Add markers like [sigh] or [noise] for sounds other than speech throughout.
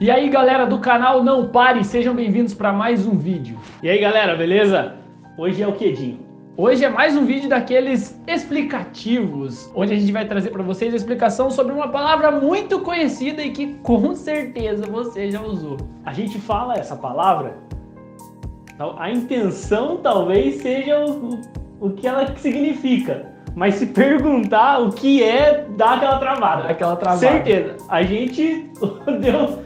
E aí galera do canal Não Pare, sejam bem-vindos para mais um vídeo. E aí galera, beleza? Hoje é o que, Dinho? Hoje é mais um vídeo daqueles explicativos, onde a gente vai trazer para vocês a explicação sobre uma palavra muito conhecida e que com certeza você já usou. A gente fala essa palavra, a intenção talvez seja o, o que ela significa. Mas se perguntar o que é, dá aquela travada. Aquela travada. Certeza. A gente [laughs] deu.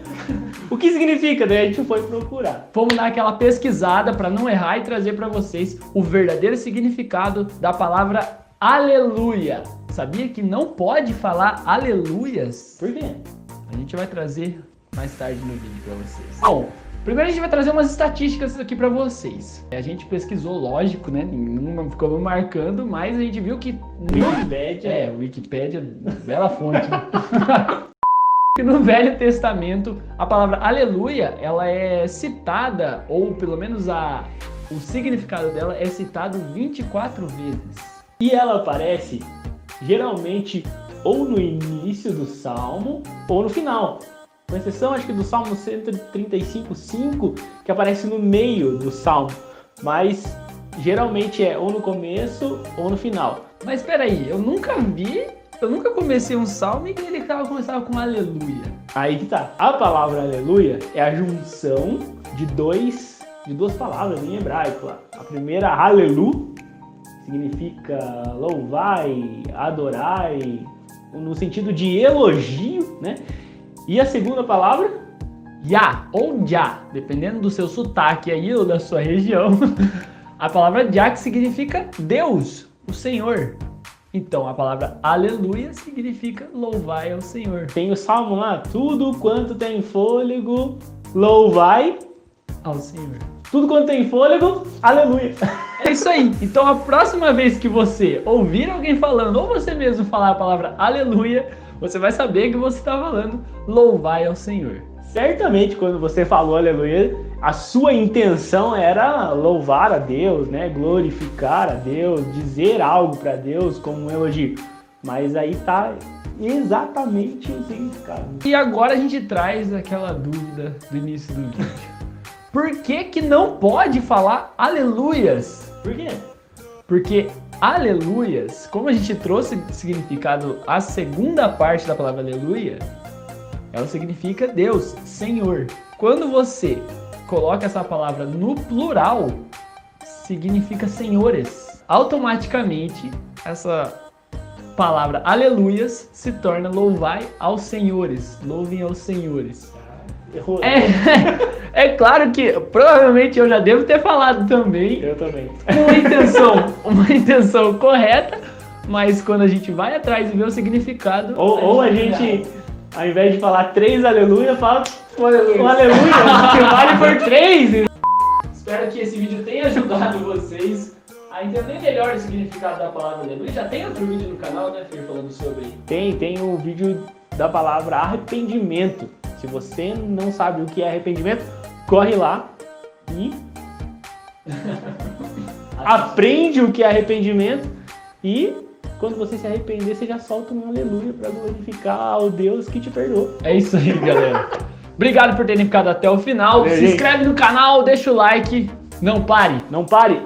O que significa? Daí a gente foi procurar. Vamos dar aquela pesquisada para não errar e trazer para vocês o verdadeiro significado da palavra aleluia. Sabia que não pode falar aleluias? Por quê? A gente vai trazer mais tarde no vídeo para vocês. Bom, Primeiro a gente vai trazer umas estatísticas aqui para vocês. A gente pesquisou, lógico, né? Não ficou marcando, mas a gente viu que Wikipedia, é, Wikipedia, bela fonte. [laughs] No Velho Testamento, a palavra aleluia, ela é citada ou pelo menos a o significado dela é citado 24 vezes. E ela aparece geralmente ou no início do salmo ou no final com exceção acho que do Salmo 135, 5, que aparece no meio do Salmo, mas geralmente é ou no começo ou no final. Mas espera aí, eu nunca vi, eu nunca comecei um salmo e ele começava com aleluia. Aí que tá. A palavra aleluia é a junção de dois de duas palavras em hebraico. A primeira alelu significa louvai, adorai, no sentido de elogio, né? E a segunda palavra? Ya ou Já, dependendo do seu sotaque aí ou da sua região. [laughs] A palavra Já que significa Deus, o Senhor. Então a palavra aleluia significa louvai ao Senhor. Tem o salmo lá, tudo quanto tem fôlego, louvai ao Senhor. Tudo quanto tem fôlego, aleluia. [laughs] É isso aí. Então a próxima vez que você ouvir alguém falando, ou você mesmo falar a palavra aleluia, você vai saber que você está falando louvai ao Senhor. Certamente, quando você falou aleluia, a sua intenção era louvar a Deus, né? Glorificar a Deus, dizer algo para Deus como um elogio. Mas aí tá exatamente o significado. E agora a gente traz aquela dúvida do início do vídeo. Por que que não pode falar aleluias? Por quê? Porque aleluias, como a gente trouxe significado a segunda parte da palavra aleluia, ela significa Deus, Senhor. Quando você coloca essa palavra no plural, significa senhores. Automaticamente, essa palavra aleluias se torna louvai aos senhores, louvem aos senhores. Errou. É, [laughs] é claro que provavelmente eu já devo ter falado também. Eu também. Uma [laughs] intenção, uma intenção correta, mas quando a gente vai atrás e vê o significado. Ou a ou a gente ao invés de falar três aleluia, fala um aleluia, um aleluia vale [laughs] por três. Espero que esse vídeo tenha ajudado vocês a entender melhor o significado da palavra aleluia. Já tem outro vídeo no canal, né, Fer, falando sobre. Tem, tem o um vídeo da palavra arrependimento. Se você não sabe o que é arrependimento, corre lá e [laughs] aprende o que é arrependimento e quando você se arrepender, você já solta um aleluia para glorificar o Deus que te perdoou. É isso aí, galera. Obrigado por terem ficado até o final. Valeu, se inscreve no canal, deixa o like. Não pare. Não pare.